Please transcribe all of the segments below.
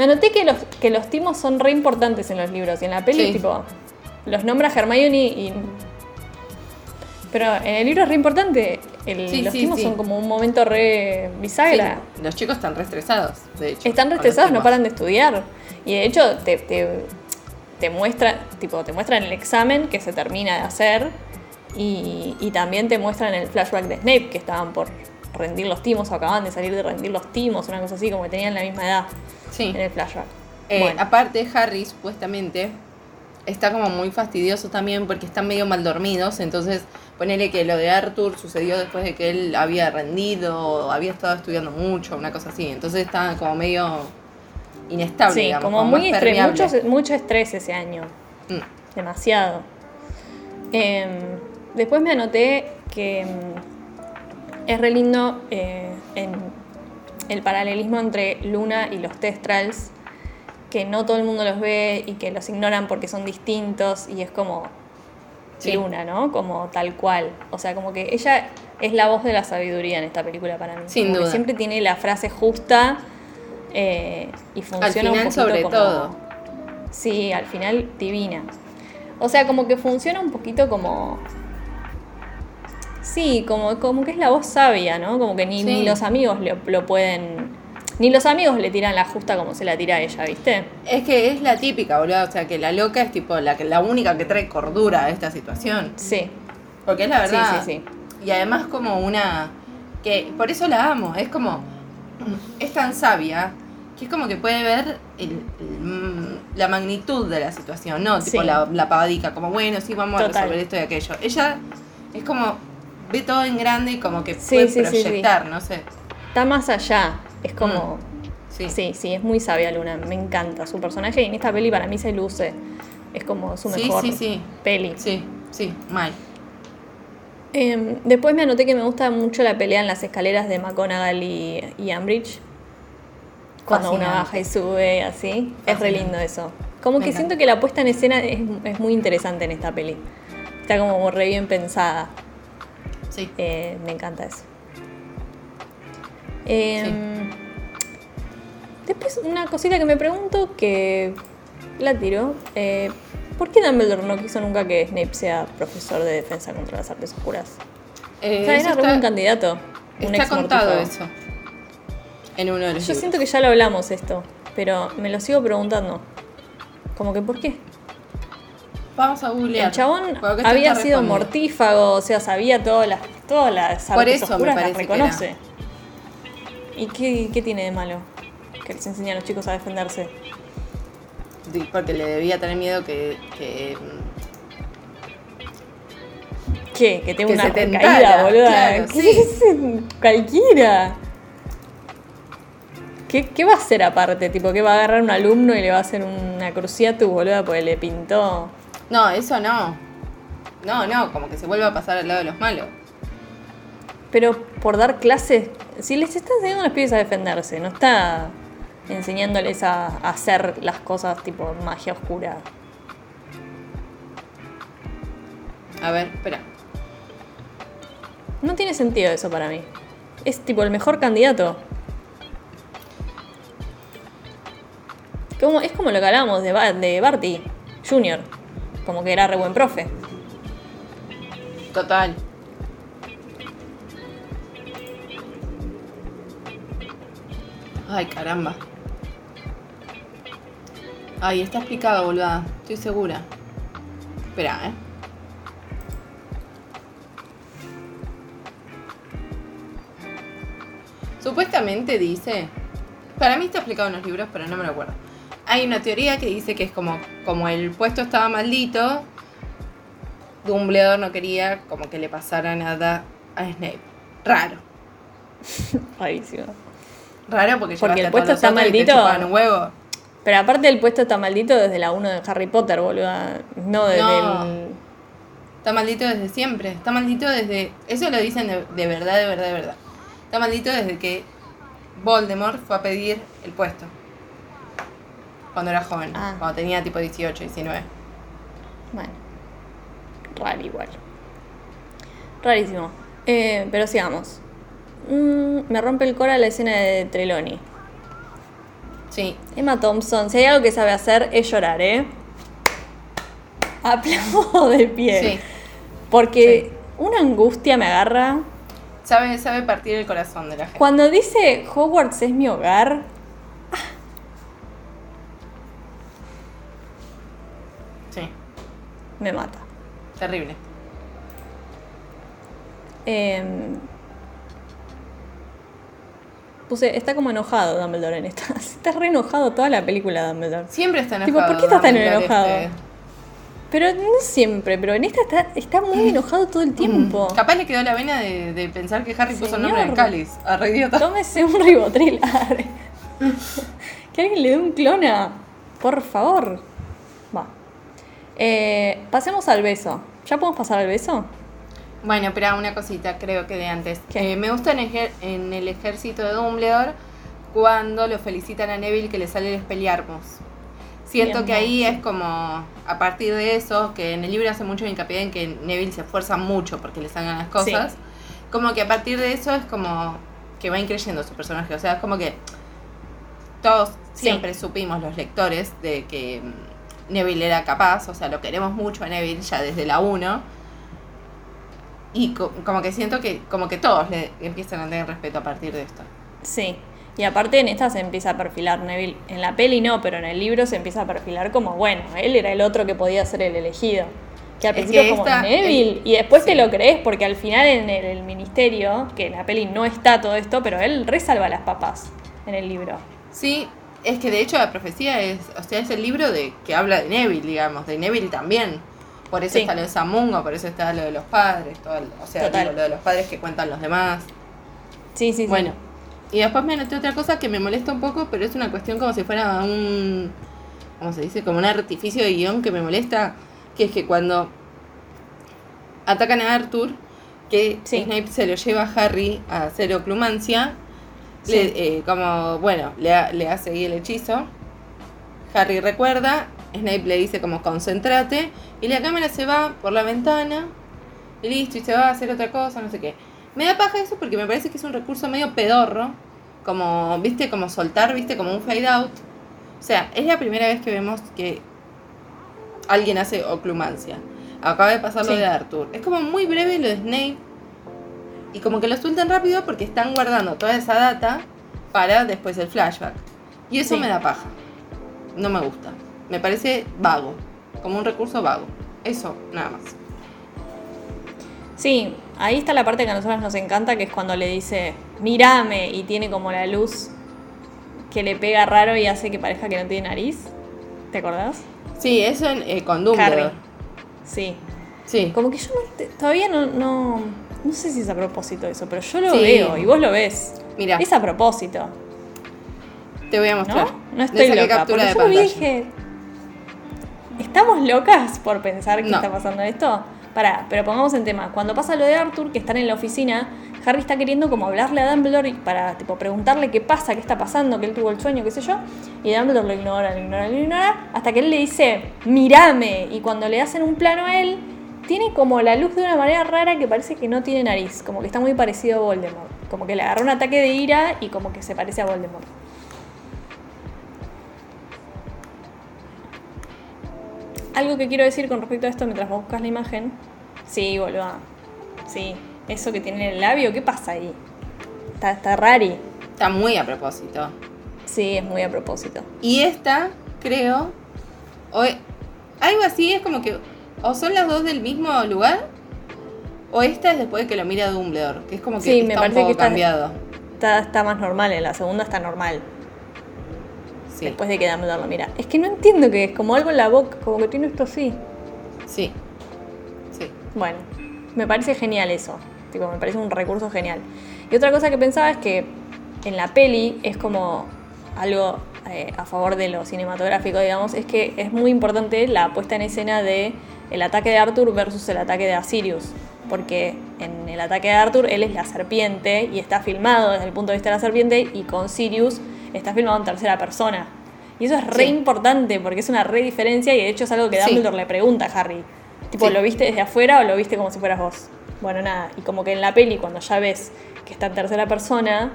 Me anoté que los, que los timos son re importantes en los libros y en la peli, Sí. tipo, los nombra Hermione y. Pero en el libro es re importante. El- Sí, los sí, timos son como un momento re bisagra. Los chicos están re estresados, de hecho. Están con los restresados, no paran de estudiar. Y de hecho te, te, te muestra, tipo, te muestran el examen que se termina de hacer. Y, y también te muestran el flashback de Snape, que estaban por rendir los timos o acaban de salir de rendir los timos, una cosa así, como que tenían la misma edad Sí. en el flashback. Eh, Bueno. Aparte, Harry supuestamente está como muy fastidioso también porque están medio mal dormidos. Entonces, ponele que lo de Arthur sucedió después de que él había rendido, o había estado estudiando mucho, una cosa así. Entonces estaban como medio inestable. Sí, digamos, como muy mucho, mucho estrés ese año. Mm. Demasiado. Em, después me anoté que em, es re lindo eh, en el paralelismo entre Luna y los Testrals, que no todo el mundo los ve y que los ignoran porque son distintos y es como Sí. Luna, ¿no? Como tal cual. O sea, como que ella es la voz de la sabiduría en esta película para mí. Sin duda. siempre tiene la frase justa eh, y funciona Al final, un poquito sobre como- todo. Sí, al final divina. O sea, como que funciona un poquito como. Sí, como, como que es la voz sabia, ¿no? Como que ni, Sí. ni los amigos lo, lo pueden. Ni los amigos le tiran la justa como se la tira a ella, ¿viste? Es que es la típica, boludo. O sea, que la loca es tipo la, que- la única que trae cordura a esta situación. Sí. Porque es la Sí, verdad. sí, Y además como una... que Por eso la amo. Es como... Es tan sabia que es como que puede ver el- el, mm, la magnitud de la situación, ¿no? Tipo Sí. la, la pavadica, como bueno, sí, vamos Total. a resolver esto y aquello. Ella es como... Ve todo en grande y como que Sí, puede sí, sí, sí. proyectar, no sé. Está más allá. Es como. Sí. Sí, sí, es muy sabia Luna. Me encanta su personaje y en esta peli para mí se luce. Es como su mejor sí, sí. peli. Sí, sí, mal. Em, después me anoté que me gusta mucho la pelea en las escaleras de McGonagall y, y Umbridge. Cuando una Fascinante. baja y sube así. Es re lindo eso. Como Me que encanta. siento que la puesta en escena es, es muy interesante en esta peli. Está como re bien pensada. Sí. Eh, me encanta eso. Em, Después una cosita que me pregunto que la tiro. eh, ¿Por qué Dumbledore no quiso nunca que Snape sea profesor de defensa contra las artes oscuras? Eh, O sea, era está- buen candidato. un Está contado eso. En uno de los Yo libros. siento que ya lo hablamos esto, pero me lo sigo preguntando. Como que, ¿por qué? Vamos a googlear. El chabón había sido mortífago, o sea, sabía todas las, todas las Por artes eso me oscuras, las parece que reconoce. ¿Y qué, qué tiene de malo? Que les enseña a los chicos a defenderse. Porque le debía tener miedo que, que, ¿Qué? Que tengo Que una tentara, boluda. claro, ¿Qué sí. es? Cualquiera. ¿Qué, ¿Qué va a hacer aparte? Tipo, que va a agarrar un alumno y le va a hacer una cruciatu, boluda, porque le pintó. No, eso no. No, no, como que se vuelva a pasar al lado de los malos. Pero por dar clases, si les está enseñando a los pibes a defenderse, no está enseñándoles a, a hacer las cosas tipo magia oscura. A ver, espera. No tiene sentido eso para mí. Es tipo el mejor candidato. Como, es como lo que hablábamos de, Ba- de Barty Jr. Como que era re buen profe. Total. Ay, caramba. Ay, está explicado, boluda. Estoy segura. Espera, eh. Supuestamente dice. Para mí está explicado en los libros, pero no me lo acuerdo. Hay una teoría que dice que es como, como el puesto estaba maldito, Dumbledore no quería como que le pasara nada a Snape. Raro. Rarísimo. Raro porque, Porque el puesto está maldito. un huevo. Pero aparte el puesto está maldito desde la 1 de Harry Potter, boluda. No desde No. el... Está maldito desde siempre. Está maldito desde. Eso lo dicen de, de verdad, de verdad, de verdad. Está maldito desde que Voldemort fue a pedir el puesto. Cuando era joven. Ah. Cuando tenía tipo 18, 19. Bueno. Raro igual. Rarísimo. Eh, pero sigamos. Mm, me rompe el cora la escena de Trelawney. Sí. Emma Thompson, si hay algo que sabe hacer es llorar, ¿eh? Aplaudo de pie. Sí. Porque una angustia me agarra. Sabe, sabe partir el corazón de la gente. Cuando dice Hogwarts es mi hogar, Sí. Me mata. Terrible. Em, puse, está como enojado Dumbledore en esta. Está re enojado toda la película Dumbledore. Siempre está Tipo, enojado. ¿por qué estás tan enojado? este. Pero no siempre, pero en esta está, está muy enojado todo el tiempo. Capaz le quedó la vena de, de pensar que Harry puso el nombre del cáliz. A re idiota. Tómese un ribotril. arre. que alguien le dé un clona. Por favor. Eh, pasemos al beso. ¿Ya podemos pasar al beso? Bueno, pero una cosita, creo que de antes. Eh, me gusta en, ejer- en el ejército de Dumbledore cuando lo felicitan a Neville que le sale el Expelliarmus. Siento Bien, que ahí es como, a partir de eso, que en el libro hace mucho hincapié en que Neville se esfuerza mucho porque le salgan las cosas. Como que a partir de eso es como que va increyendo su personaje. O sea, es como que todos Sí. siempre supimos, los lectores, de que mm, Neville era capaz. O sea, lo queremos mucho a Neville ya desde la 1. Y co- como que siento que como que todos le empiezan a tener respeto a partir de esto. Sí. Y aparte en esta se empieza a perfilar Neville. En la peli no, pero en el libro se empieza a perfilar como, bueno, él era el otro que podía ser el elegido. Que al Es principio que es como esta- Neville. el- y después te lo crees porque al final en el, el ministerio, que en la peli no está todo esto, pero él resalva a las papas en el libro. Sí, es que de hecho la profecía es, o sea, es el libro de que habla de Neville, digamos, de Neville también. Por eso Sí. está lo de Samungo, por eso está lo de los padres, todo el- o sea, digo, lo de los padres que cuentan los demás. Sí, sí, sí. Bueno, y después me anoté otra cosa que me molesta un poco, pero es una cuestión como si fuera un, ¿cómo se dice? Como un artificio de guion que me molesta, que es que cuando atacan a Arthur, que Sí. Snape se lo lleva a Harry a hacer oclumancia, Sí. le- eh, como, bueno, le, le hace ahí el hechizo, Harry recuerda, Snape le dice como concentrate, y la cámara se va por la ventana, y listo, y se va a hacer otra cosa, no sé qué. Me da paja eso porque me parece que es un recurso medio pedorro, como, viste, como soltar, viste, como un fade out. O sea, es la primera vez que vemos que alguien hace oclumancia. Acaba de pasar lo Sí. de Arthur. Es como muy breve lo de Snape. Y como que lo sueltan rápido porque están guardando toda esa data para después el flashback. Y eso Sí. me da paja. No me gusta. Me parece vago. Como un recurso vago. Eso, nada más. Sí, ahí está la parte que a nosotros nos encanta, que es cuando le dice, mírame, y tiene como la luz que le pega raro y hace que parezca que no tiene nariz. ¿Te acordás? Sí, eso en, eh, con Dumbledore. Harry. Sí. Sí. Como que yo no todavía no, no, no sé si es a propósito eso, pero yo lo Sí. veo y vos lo ves. Mira, Es a propósito, te voy a mostrar. ¿no? No estoy loca. captura de yo pantalla. dije, ¿estamos locas por pensar que No. está pasando esto? Pará, pero pongamos en tema. Cuando pasa lo de Arthur, que están en la oficina, Harry está queriendo como hablarle a Dumbledore para tipo preguntarle qué pasa, qué está pasando, que él tuvo el sueño, qué sé yo. Y Dumbledore lo ignora, lo ignora, lo ignora, hasta que él le dice, mirame. Y cuando le hacen un plano a él, tiene como la luz de una manera rara que parece que no tiene nariz, como que está muy parecido a Voldemort. Como que le agarró un ataque de ira y como que se parece a Voldemort. Algo que quiero decir con respecto a esto mientras vos buscas la imagen. Sí, boluda. Sí. Eso que tiene en el labio, ¿qué pasa ahí? Está, está rari. Está muy a propósito. Sí, es muy a propósito. Y esta, creo, o e- algo así es como que o son las dos del mismo lugar, o esta es después de que lo mira Dumbledore, que es como que Sí, me está un parece poco que está- cambiado. Está, está más normal, en la segunda está normal. Sí, Después de que Dumbledore lo mira. Es que no entiendo qué es, como algo en la boca, como que tiene esto así. sí, sí. Bueno, me parece genial eso. Tipo, me parece un recurso genial. Y otra cosa que pensaba es que en la peli es como algo eh, a favor de lo cinematográfico, digamos, es que es muy importante la puesta en escena de el ataque de Arthur versus el ataque de Asirius. Porque en el ataque de Arthur él es la serpiente y está filmado desde el punto de vista de la serpiente y con Sirius está filmado en tercera persona. Y eso es re Sí. importante porque es una re diferencia y de hecho es algo que Sí. Dumbledore le pregunta a Harry. Tipo, Sí. ¿lo viste desde afuera o lo viste como si fueras vos? Bueno, nada. Y como que en la peli, cuando ya ves que está en tercera persona,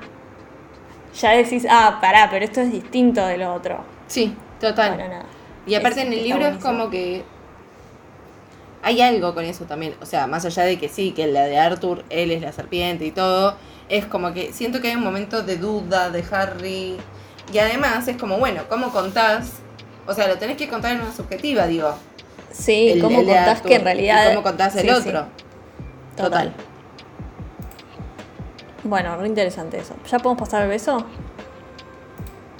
ya decís, ah, pará, pero esto es distinto de lo otro. Sí, total. Bueno, nada. Y aparte Es- en el libro es como que hay algo con eso también. O sea, más allá de que sí, que la de Arthur, él es la serpiente y todo, es como que siento que hay un momento de duda de Harry. Y además es como, bueno, ¿cómo contás? O sea, lo tenés que contar en una subjetiva, digo. Sí, el- ¿cómo el contás Arthur, que en realidad. y ¿Cómo contás el Sí, sí, otro? total. Bueno, re interesante eso. ¿Ya podemos pasar al beso?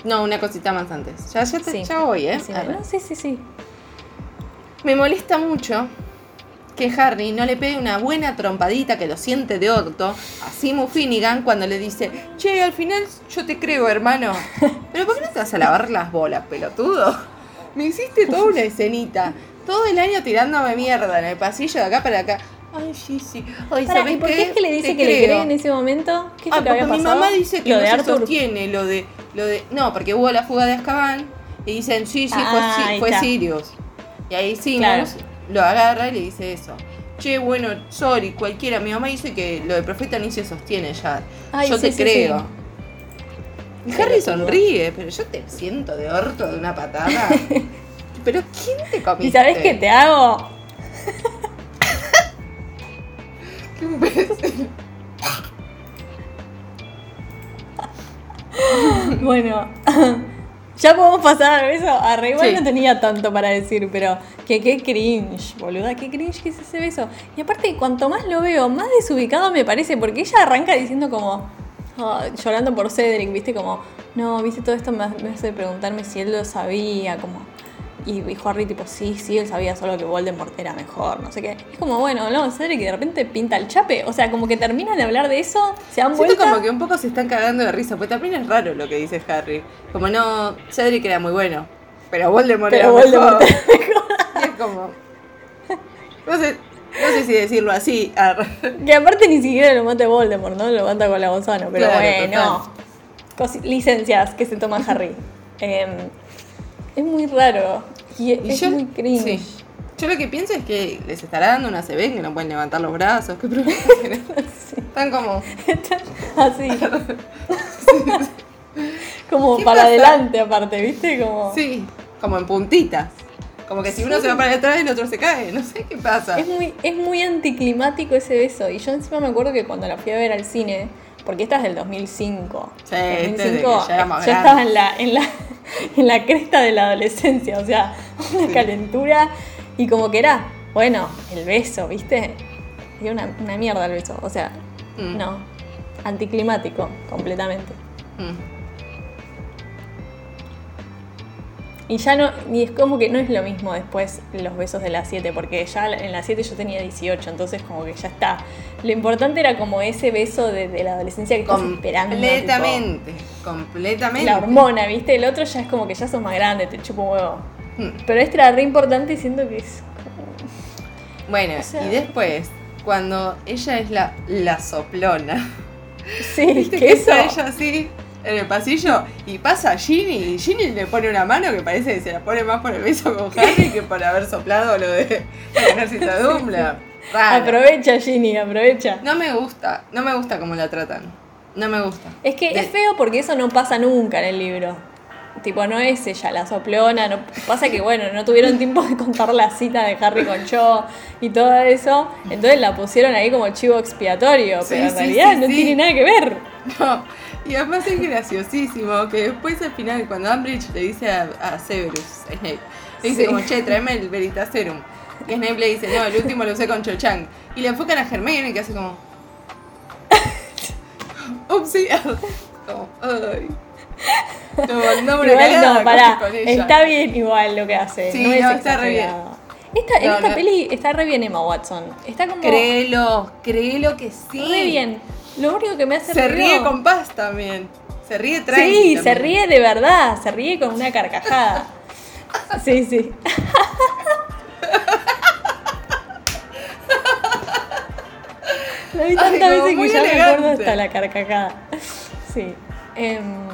No, una cosita más antes. Ya, ya, te- Sí. ya voy, ¿eh? Sí, sí, sí. Me molesta mucho que Harry no le pegue una buena trompadita que lo siente de orto a Simu Finnegan cuando le dice, che, al final yo te creo, hermano. Pero ¿por qué no te vas a lavar las bolas, pelotudo? Me hiciste toda una escenita. Todo el año tirándome mierda en el pasillo de acá para acá. Ay, sí, sí. Ay, Pará, ¿sabés ¿Y por qué qué? es que le dice Te que le cree en ese momento? ¿Qué es Ah, lo que había porque mi pasado? mamá dice que lo no de se Arthur. sostiene lo de, lo de. No, porque hubo la fuga de Azkaban y dicen, sí, sí, Ah, fue, sí, fue. Sirius. Y ahí Claro. Lo agarra y le dice eso. Che, bueno, sorry, cualquiera. Mi mamá dice que lo de profeta ni se sostiene ya. Ay, yo sí, te sí, creo. sí. Y Harry sonríe, pero yo te siento de orto de una patada. pero ¿quién te comiste? ¿Y sabés qué te hago? Qué imbécil. Bueno, ya podemos pasar al beso. A Sí. no tenía tanto para decir, pero que qué cringe, boluda, qué cringe que es ese beso. Y aparte, cuanto más lo veo, más desubicado me parece, porque ella arranca diciendo como, ah, llorando por Cedric, viste, como, no, viste, todo esto me hace preguntarme si él lo sabía, como... Y, y Harry tipo, sí, sí, él sabía solo que Voldemort era mejor, no sé qué. Es como, bueno, no, Cedric de repente pinta el chape. O sea, como que terminan de hablar de eso, se han vuelto... como que un poco se están cagando de risa, porque también es raro lo que dice Harry. Como no, Cedric era muy bueno, pero Voldemort Pero era Voldemort mejor. Y es como... No sé, no sé si decirlo así. Que aparte ni siquiera lo mata Voldemort, ¿no? Lo mata con la Gonzalo. Pero Claro, bueno. Licencias que se toma Harry. Em, es muy raro. Y, Y es yo, muy cringe. sí. Yo lo que pienso es que les estará dando una CB que no pueden levantar los brazos. ¿Qué problema? Sí. Están como... Así. Como ¿Qué para pasa? adelante, aparte, ¿viste? Como. Sí, como en puntitas. Como que si uno se va para atrás, el otro se cae. No sé qué pasa. Es muy, es muy anticlimático ese beso. Y yo encima me acuerdo que cuando la fui a ver al cine, porque esta es del 2005. Sí, este es de que 2005 ya estaba en la, en, la, en la cresta de la adolescencia, o sea, una Sí. calentura. Y como que era, bueno, el beso, ¿viste? Y una, una mierda el beso. O sea, Mm. no. Anticlimático, completamente. Mm. Y ya no, y es como que no es lo mismo después los besos de las 7, porque ya en las 7 yo tenía 18, entonces como que ya está. Lo importante era como ese beso de, de la adolescencia que estás esperando. Completamente. Completamente. la hormona, ¿viste? El otro ya es como que ya sos más grande, te chupa un huevo. Mm. Pero este era re importante y siento que es. Bueno, O sea- y después, cuando ella es la, la soplona, Sí, ¿viste que que eso. está ella así en el pasillo y pasa a Ginny y Ginny le pone una mano que parece que se la pone más por el beso con Harry que por haber soplado lo de de Dumbledore. Raro. Aprovecha, Ginny, aprovecha. No me gusta, no me gusta cómo la tratan. No me gusta. Es que De- es feo porque eso no pasa nunca en el libro. Tipo, no es ella la soplona, no, pasa que bueno, no tuvieron tiempo de contar la cita de Harry con Cho y todo eso, entonces la pusieron ahí como chivo expiatorio, Sí, pero en sí, realidad sí, no tiene nada que ver. No, y además es graciosísimo que después al final cuando Umbridge le dice a, a Severus, Snape, le dice como, che, tráeme el Veritaserum. Y Snape le dice, no, el último lo usé con Cho Chang. Y le enfocan a Hermione que hace como... Upsi. como, ay. Como, no, Igual no, pará, está bien igual lo que hace, Sí, no es no, está re bien. Esta, en esta no. peli está re bien Emma Watson, está como Créelo, créelo que sí. re bien. Lo único que me hace Se ríe con paz también. Se ríe tranqui Sí, se ríe de verdad, se ríe con una carcajada. Sí, sí. Lo vi tantas veces que ya me acuerdo elegante. hasta la carcajada. Sí. Em,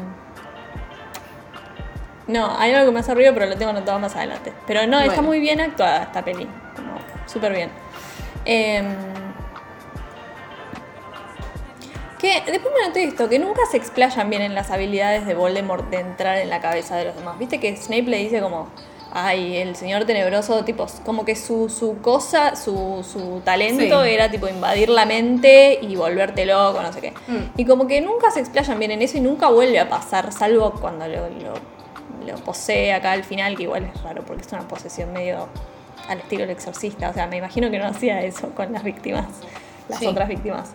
no, hay algo que me hace ruido, pero lo tengo anotado más adelante. Pero no, está muy bien actuada esta peli. Como súper bien. Em, que después me noté esto, que nunca se explayan bien en las habilidades de Voldemort de entrar en la cabeza de los demás. Viste que Snape le dice como, ay, el señor tenebroso, tipo, como que su, su cosa, su, su talento Sí. era tipo invadir la mente y volverte loco, no sé qué. Mm. Y como que nunca se explayan bien en eso y nunca vuelve a pasar, salvo cuando lo, lo, lo posee acá al final, que igual es raro porque es una posesión medio al estilo del exorcista. O sea, me imagino que no hacía eso con las víctimas, las Sí. otras víctimas.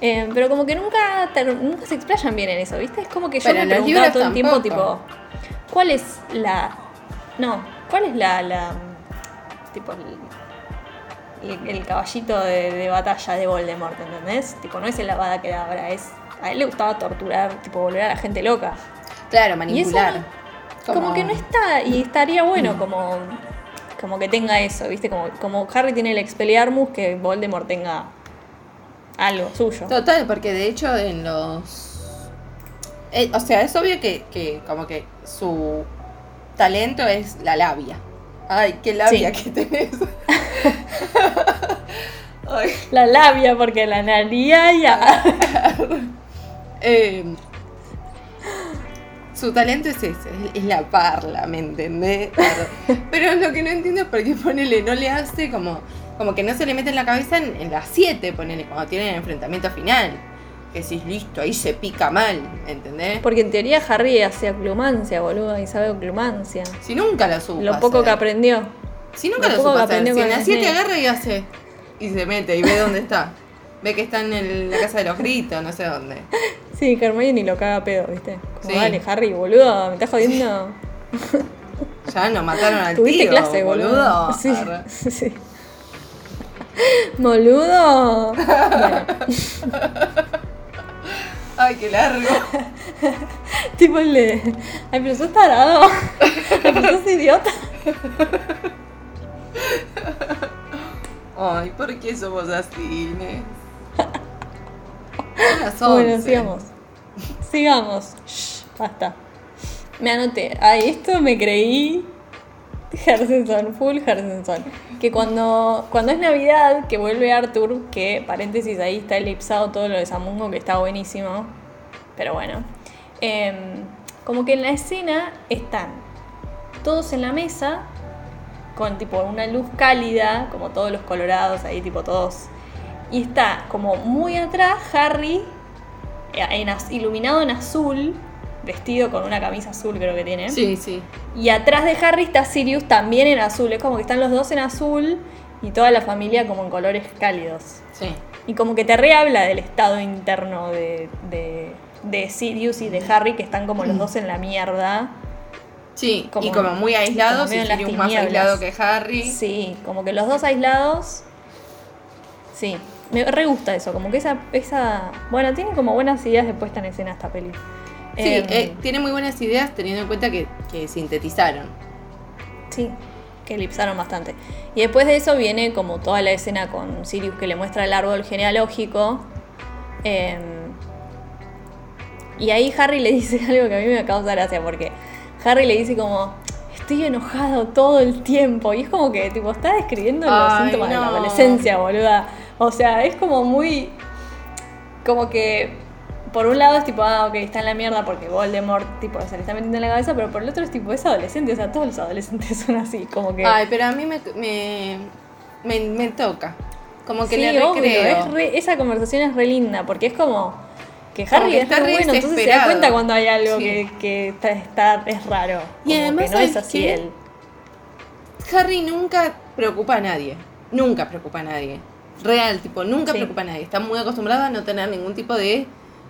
Eh, pero como que nunca, nunca se explayan bien en eso, ¿viste? Es como que yo Pero me preguntaba todo el tiempo, tipo. ¿cuál es la. No, ¿cuál es la. la tipo, el, caballito de, de batalla de Voldemort, ¿entendés? Tipo, no es el lavada que ahora, es. A él le gustaba torturar, tipo, volver a la gente loca. Claro, Y eso manipular. Como, que no está, y estaría bueno como, como que tenga eso, ¿viste? Como, como Harry tiene el Expelliarmus, que Voldemort tenga algo suyo. Total, porque de hecho en los... eh, o sea, es obvio que, que como que su talento es la labia. Ay, qué labia Sí. que tenés. Ay, La labia, porque la naría ya. eh, su talento es ese, es- la parla, ¿me entendés? Claro. Pero lo que no entiendo es por qué ponele, no le hace como, como que no se le mete en la cabeza en, en las 7, ponele, cuando tienen el enfrentamiento final. Que decís, listo, ahí se pica mal, ¿entendés? Porque en teoría Harry hacía clumancia, boludo, y sabe clumancia. Si nunca la supo. Lo poco que aprendió. Si nunca lo lo supo que hacer. Si en la 7 Snape. agarra y hace. Y se mete y ve dónde está. Ve que está en el- la casa de los gritos, no sé dónde. Sí, Hermione lo caga a pedo, ¿viste? Como, Sí. dale, Harry, boludo, me estás jodiendo. Ya nos mataron al Tuviste tío, clase, boludo. boludo. Sí, sí. Boludo. Bueno, Ay, qué largo. tipo el de. Ay, pero sos tarado. Ay, pero sos idiota. Ay, ¿por qué somos así, Inés? Son las 11. Bueno, sigamos. Sigamos. Shh, basta. Me anoté. Ay, esto me creí. Hersenson, full Hersenson. Que cuando, cuando es Navidad, que vuelve Arthur, que paréntesis ahí está elipsado todo lo de Samungo, que está buenísimo. Pero bueno. Em, como que en la escena están todos en la mesa, con tipo una luz cálida, como todos los colorados ahí, tipo todos. Y está como muy atrás Harry, eh, iluminado en azul, vestido con una camisa azul creo que tiene. Sí, sí. Y atrás de Harry está Sirius también en azul. Es como que están los dos en azul y toda la familia como en colores cálidos. Sí. Y como que te rehabla del estado interno de, de, de Sirius y de Harry, que están como los dos en la mierda. Sí, Como- y como muy aislados, como y Sirius más aislado que Harry. Sí, como que los dos aislados. Sí, me re gusta eso, como que esa, esa. Bueno, tiene como buenas ideas de puesta en escena esta peli. Sí, Em, eh, tiene muy buenas ideas teniendo en cuenta que, que sintetizaron. Sí, que elipsaron bastante. Y después de eso viene como toda la escena con Sirius que le muestra el árbol genealógico. Em, y ahí Harry le dice algo que a mí me causa gracia porque Harry le dice como estoy enojado todo el tiempo y es como que tipo está describiendo los Ay, síntomas de la adolescencia, boluda. O sea, es como muy como que por un lado es tipo, ah, ok, está en la mierda porque Voldemort tipo se le está metiendo en la cabeza, pero por el otro es tipo, es adolescente, o sea, todos los adolescentes son así, como que Ay, pero a mí me, me, me, me toca. Como que Sí, le recreo. es re- esa conversación es re linda, porque es como que Como Harry que es está re re bueno, entonces se da cuenta cuando hay algo Sí. que, que está, está- es raro. Y como además, que no es ¿sabes así él. Harry nunca preocupa a nadie. Nunca preocupa a nadie. Real, tipo, nunca Sí. preocupa a nadie. Está muy acostumbrado a no tener ningún tipo de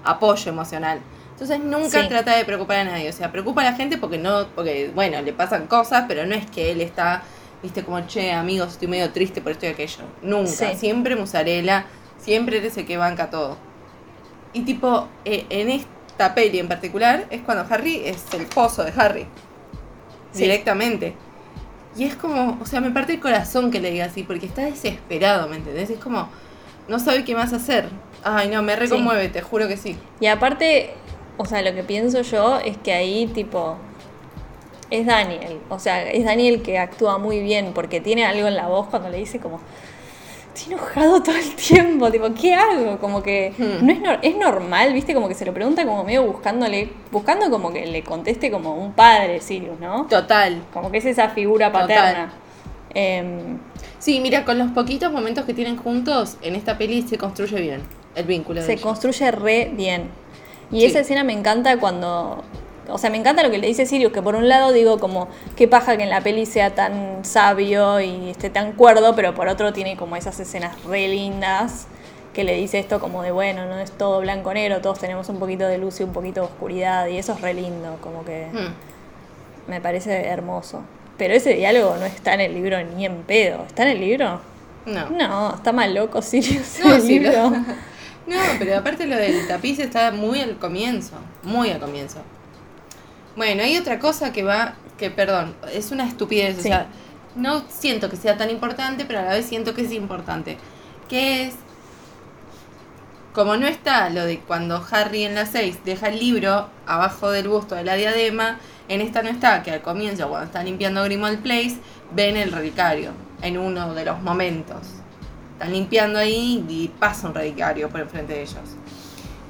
apoyo emocional. Entonces nunca Sí. trata de preocupar a nadie. O sea, preocupa a la gente porque no, porque, bueno, le pasan cosas, pero no es que él está, viste, como, che, amigos, estoy medio triste por esto y aquello. Nunca. Sí. Siempre musarela, siempre eres el que banca todo. Y tipo, eh, en, es- esta peli en particular es cuando Harry es el pozo de Harry. Sí. Directamente. Y es como, o sea, me parte el corazón que le diga así, porque está desesperado, ¿me entendés? Es como, no sabe qué más hacer. Ay, no, me reconmueve, te juro que sí. Y aparte, o sea, lo que pienso yo es que ahí, tipo, es Daniel. O sea, es Daniel que actúa muy bien porque tiene algo en la voz cuando le dice como, estoy enojado todo el tiempo, tipo, ¿qué hago? Como que Hmm. no es, es normal, viste, como que se lo pregunta como medio buscándole, buscando como que le conteste como un padre, Sirius, ¿no? Total. Como que es esa figura paterna. Em, Sí, mira, con los poquitos momentos que tienen juntos, en esta peli se construye bien el vínculo. se construye re bien. Y Sí. esa escena me encanta cuando. O sea, me encanta lo que le dice Sirius, que por un lado digo como, qué paja que en la peli sea tan sabio y esté tan cuerdo, pero por otro tiene como esas escenas re lindas, que le dice esto como de, bueno, no es todo blanco negro, todos tenemos un poquito de luz y un poquito de oscuridad, y eso es re lindo, como que Hmm. me parece hermoso. Pero ese diálogo no está en el libro ni en pedo. ¿Está en el libro? No. No, está mal loco Sirius No, el sí, libro. No, pero aparte lo del tapiz está muy al comienzo, muy al comienzo. Bueno, hay otra cosa que va, que perdón, es una estupidez, o sea, no siento que sea tan importante, pero a la vez siento que es importante, que es, como no está lo de cuando Harry en la 6 deja el libro abajo del busto de la diadema, en esta no está, que al comienzo, cuando están limpiando Grimald Place, ven el relicario, en uno de los momentos. Están limpiando ahí y pasa un relicario por enfrente de ellos.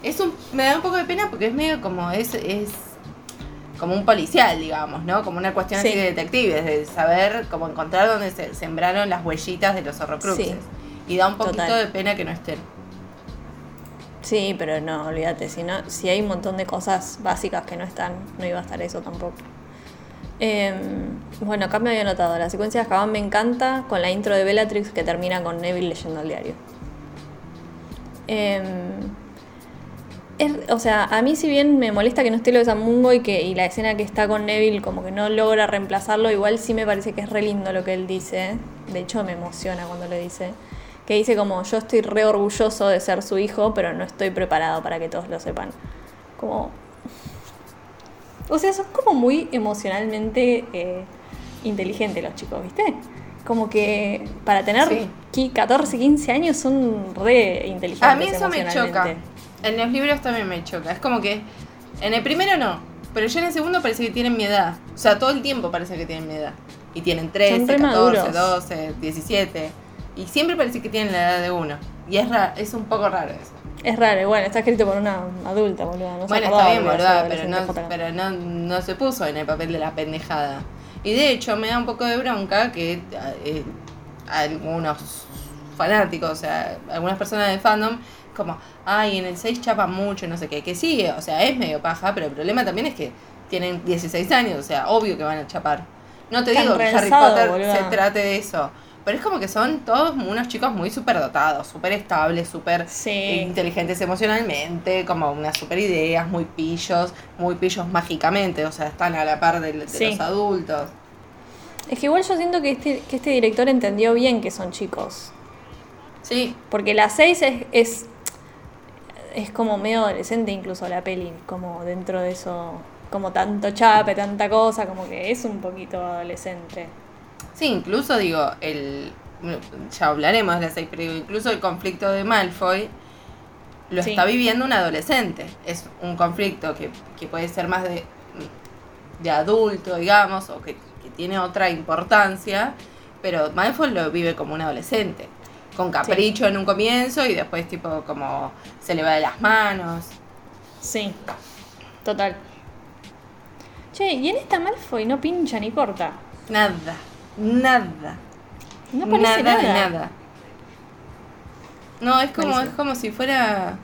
Es un, me da un poco de pena porque es medio como es, es como un policial, digamos, ¿no? Como una cuestión Sí. así de detectives, de saber cómo encontrar dónde se sembraron las huellitas de los horrocruxes. Sí. Y da un poquito Total. de pena que no estén. Sí, pero no, olvídate, si, no, si hay un montón de cosas básicas que no están, no iba a estar eso tampoco. Em, bueno, acá me había notado, la secuencia de Azkaban me encanta con la intro de Bellatrix que termina con Neville leyendo el diario. Em, o sea, a mí si bien me molesta que no esté lo de Samungo y, que, la escena que está con Neville como que no logra reemplazarlo, igual sí me parece que es re lindo lo que él dice. De hecho me emociona cuando lo dice. Que dice como yo estoy re orgulloso de ser su hijo, pero no estoy preparado para que todos lo sepan. Como... O sea, son como muy emocionalmente eh, inteligentes los chicos, ¿viste? Como que para tener Sí. qui- 14, 15 años son re inteligentes. A mí eso me choca. En los libros también me choca. Es como que en el primero no, pero ya en el segundo parece que tienen mi edad. O sea, todo el tiempo parece que tienen mi edad. Y tienen 13, Son re 14, maduros. 12, 17. Y siempre parece que tienen la edad de uno. Y es, ra- es un poco raro eso. Es raro, bueno, está escrito por una adulta, boludo. No bueno, está bien, que iba a ser ¿verdad? Pero, no, pero no, no se puso en el papel de la pendejada. Y de hecho me da un poco de bronca que eh, algunos fanáticos, o sea, algunas personas de fandom, como, ay, en el 6 chapa mucho, no sé qué, que sí, o sea, es medio paja, pero el problema también es que tienen 16 años, o sea, obvio que van a chapar. No te Están digo que Harry Potter boluda. se trate de eso, pero es como que son todos unos chicos muy superdotados, súper estables, súper Sí. inteligentes emocionalmente, como unas super ideas, muy pillos, muy pillos mágicamente, o sea, están a la par de, de Sí. los adultos. Es que igual yo siento que este, que este director entendió bien que son chicos. Sí, Porque la 6 es, es, es como medio adolescente incluso la peli, como dentro de eso, como tanto chape, tanta cosa, como que es un poquito adolescente. Sí, incluso digo, el ya hablaremos de las seis, pero incluso el conflicto de Malfoy lo Sí. está viviendo un adolescente. Es un conflicto que, que puede ser más de, de adulto, digamos, o que, que tiene otra importancia, pero Malfoy lo vive como un adolescente. Con capricho en un comienzo y después tipo como se le va de las manos. Sí, total. Che, y en esta Malfoy no pincha ni corta. Nada, nada. No parece nada, nada. de nada. No, es como, es como si fuera,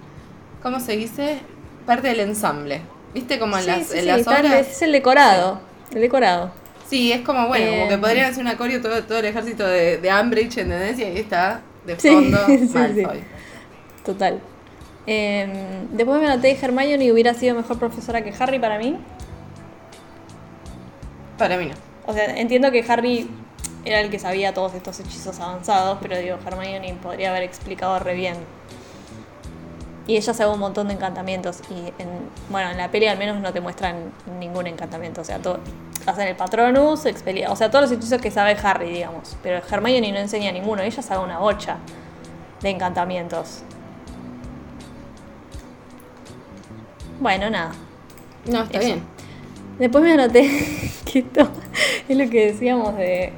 ¿cómo se dice? Parte del ensamble. ¿Viste como en Sí, las, sí, en sí, las está el- obras? es el decorado. El decorado. Sí, es como, bueno, como que Eh, podrían hacer un acorio todo, todo el ejército de, de Ambridge, ¿entendés? Y ahí está, de fondo. Malfoy. Total. Eh, después me noté Hermione y hubiera sido mejor profesora que Harry para mí. Para mí no. O sea, entiendo que Harry era el que sabía todos estos hechizos avanzados, pero digo, Hermione podría haber explicado re bien. y ella sabe un montón de encantamientos. Y en, bueno, en la peli al menos no te muestran ningún encantamiento. O sea, todo, hacen el Patronus, Expelia, o sea, todos los hechizos que sabe Harry, digamos. Pero Hermione no enseña ninguno, ella sabe una bocha de encantamientos. Bueno, nada. No, está Eso. bien. Después me anoté que esto es lo que decíamos de.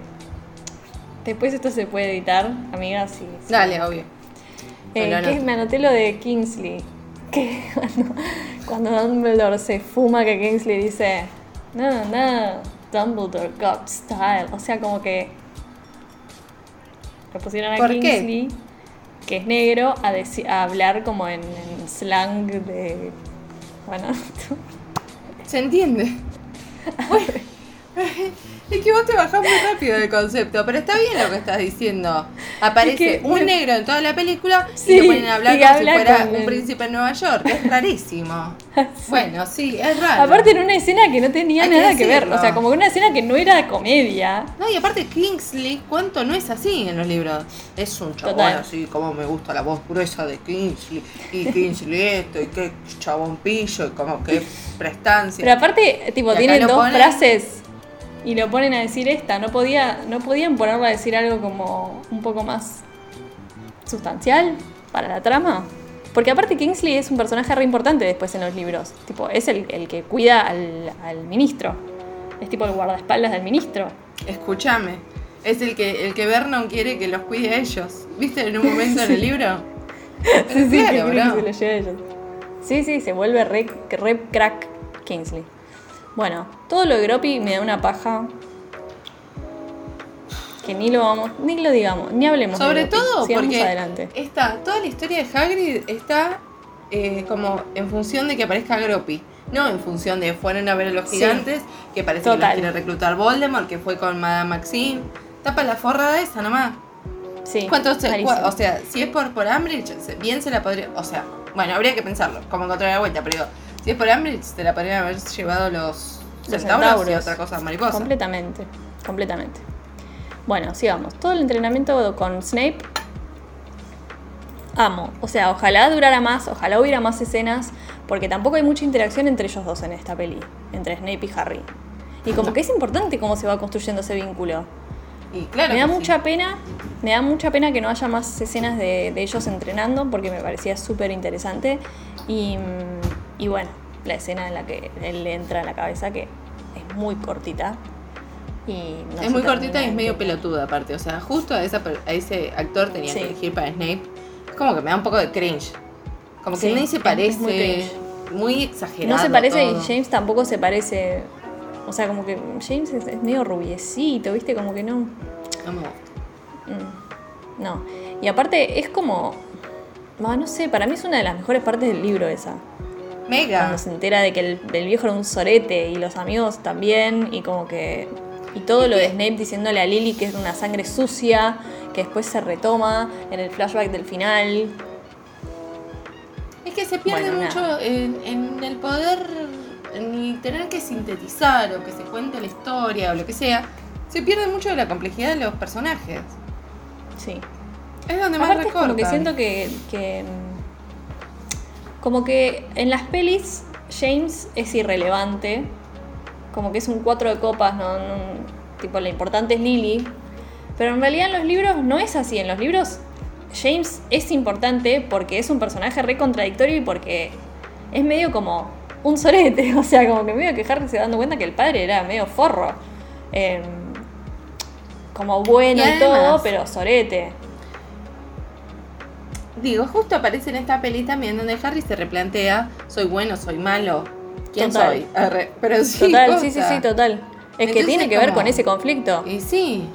Después esto se puede editar, amigas. Si, si- Dale, obvio. Eh, no. que me anoté lo de Kingsley. Que cuando, cuando Dumbledore se fuma, que Kingsley dice: No, no, Dumbledore got style. O sea, como que. Le pusieron a. Kingsley, que es negro, a, deci- a hablar como en, en slang de. Bueno, ¿Se entiende? Bueno, es que vos te bajás muy rápido del concepto, pero está bien lo que estás diciendo. Aparece Es que, un bueno. negro en toda la película Sí, y le ponen a hablar como habla si fuera un el- príncipe en Nueva York. Es rarísimo. Bueno, sí, es raro. Aparte en una escena que no tenía Hay nada que, ver, o sea, como que una escena que no era comedia. No, y aparte Kingsley, ¿cuánto no es así en los libros? Es un chabón Total. así, como me gusta la voz gruesa de Kingsley, y Kingsley esto, y qué chabón pillo, y como que prestancia. Pero aparte, tipo, tienen lo dos ponen- frases y lo ponen a decir esta. No podía, no podían ponerlo a decir algo como un poco más sustancial para la trama. Porque aparte Kingsley es un personaje re importante después en los libros. Tipo, es el, el que cuida al, al ministro. Es tipo el guardaespaldas del ministro. Escúchame, es el que, el que Vernon quiere que los cuide a ellos. ¿Viste en un momento en el libro? Sí, sí, claro, que quiere bro. que se lo lleve a ellos. Sí, sí, se vuelve re, re crack Kingsley. Bueno, todo lo de Groppy me da una paja. Que ni lo vamos, ni lo digamos, ni hablemos de Sobre Groppy. todo Sigamos porque adelante. está, toda la historia de Hagrid está eh, como en función de que aparezca Groppy. No en función de fueron a ver a los Sí. gigantes, que parece que los quiere reclutar Voldemort, que fue con Madame Maxime. Tapa la forra de esa nomás. Sí, ¿Cuánto se, o sea, si es por, por se- bien se la podría. O sea, bueno, habría que pensarlo, como encontrar la vuelta, pero digo, si es por Ambridge, se la podrían haber llevado los, Los centauros, y otra cosa mariposa. Completamente, completamente. Bueno, sigamos. Todo el entrenamiento con Snape. Amo. O sea, ojalá durara más, ojalá hubiera más escenas, porque tampoco hay mucha interacción entre ellos dos en esta peli, entre Snape y Harry. Y como que es importante cómo se va construyendo ese vínculo. Y claro. me da sí. mucha pena, me da mucha pena que no haya más escenas de, de ellos entrenando, porque me parecía súper interesante. Y, mm, y bueno, la escena en la que él le entra en la cabeza, que es muy cortita. Y no es muy cortita y es medio pelotuda aparte. O sea, justo a, esa, a ese actor tenía Sí. que elegir para Snape. Es como que me da un poco de cringe. Como que Sí, ni se parece. muy muy exagerado. No se parece todo. y James tampoco se parece. O sea, como que James es, es medio rubiecito, ¿viste? Como que no. No me gusta. mm, No. Y aparte es como. No, no sé, para mí es una de las mejores partes del libro esa. Mega. Cuando se entera de que el, el viejo era un sorete y los amigos también, y como que. Y todo lo de Snape diciéndole a Lily que es una sangre sucia, que después se retoma en el flashback del final. Es que se pierde Bueno, mucho en, en el poder, en el tener que sintetizar o que se cuente la historia o lo que sea. Se pierde mucho de la complejidad de los personajes. Sí. Es donde más Aparte es como que recortan. siento que, que, como que en las pelis James es irrelevante, como que es un cuatro de copas, no, no- tipo la importante es Lily, pero en realidad en los libros no es así, en los libros James es importante porque es un personaje re contradictorio y porque es medio como un sorete, o sea, como que medio que Harry se dando cuenta que el padre era medio forro, em, como bueno Y y todo, pero sorete. Digo, justo aparece en esta peli también donde Harry se replantea, soy bueno, soy malo, ¿quién Total. soy? Arre, Pero sí, Total, sí, sí, sí, total. Es que tiene que ver con ese conflicto. Y sí,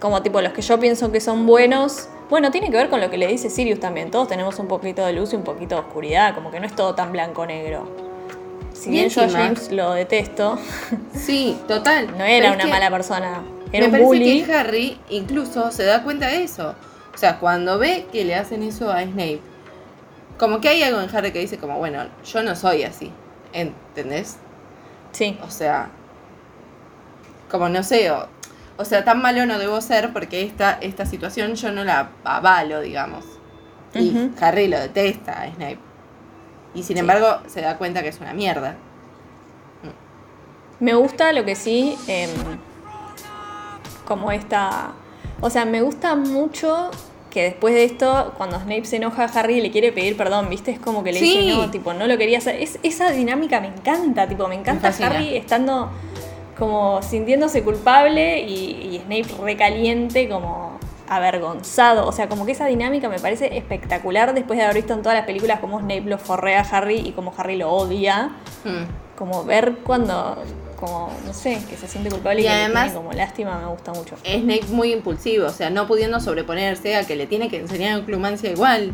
Como tipo los que yo pienso que son buenos. Bueno, tiene que ver con lo que le dice Sirius también. Todos tenemos un poquito de luz y un poquito de oscuridad. Como que no es todo tan blanco-negro. Si bien yo a James lo detesto, sí, total. no era una mala persona. Me Era un parece bully. que Harry incluso se da cuenta de eso. O sea, cuando ve que le hacen eso a Snape, como que hay algo en Harry que dice como, bueno, yo no soy así, ¿entendés? Sí, O sea, como no sé, o, o sea, tan malo no debo ser porque esta, esta situación yo no la avalo, digamos. Y. Harry lo detesta a Snape. Y sin Sí. embargo se da cuenta que es una mierda. Me gusta lo que sí, em, como esta... O sea, me gusta mucho que después de esto, cuando Snape se enoja a Harry y le quiere pedir perdón, ¿viste? Es como que le Sí. dice, no, tipo, no lo quería hacer. Es, esa dinámica me encanta, tipo, me encanta fascina. Harry estando como sintiéndose culpable y, y Snape recaliente, como avergonzado. O sea, como que esa dinámica me parece espectacular después de haber visto en todas las películas cómo Snape lo forrea a Harry y cómo Harry lo odia Mm. como ver cuando, como, no sé, que se siente culpable y, Y que le además- tiene como lástima, me gusta mucho. Snape muy impulsivo, o sea, no pudiendo sobreponerse a que le tiene que enseñar onclumancia igual.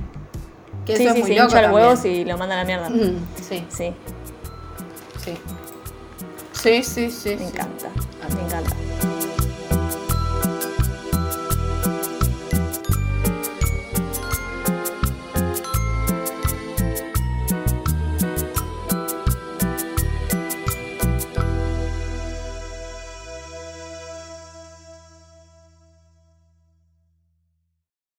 Que sí, eso sí, es muy se loco hincha los huevos y lo manda a la mierda. Mm, sí, Sí, sí. Sí, sí, sí. me sí. encanta, me encanta.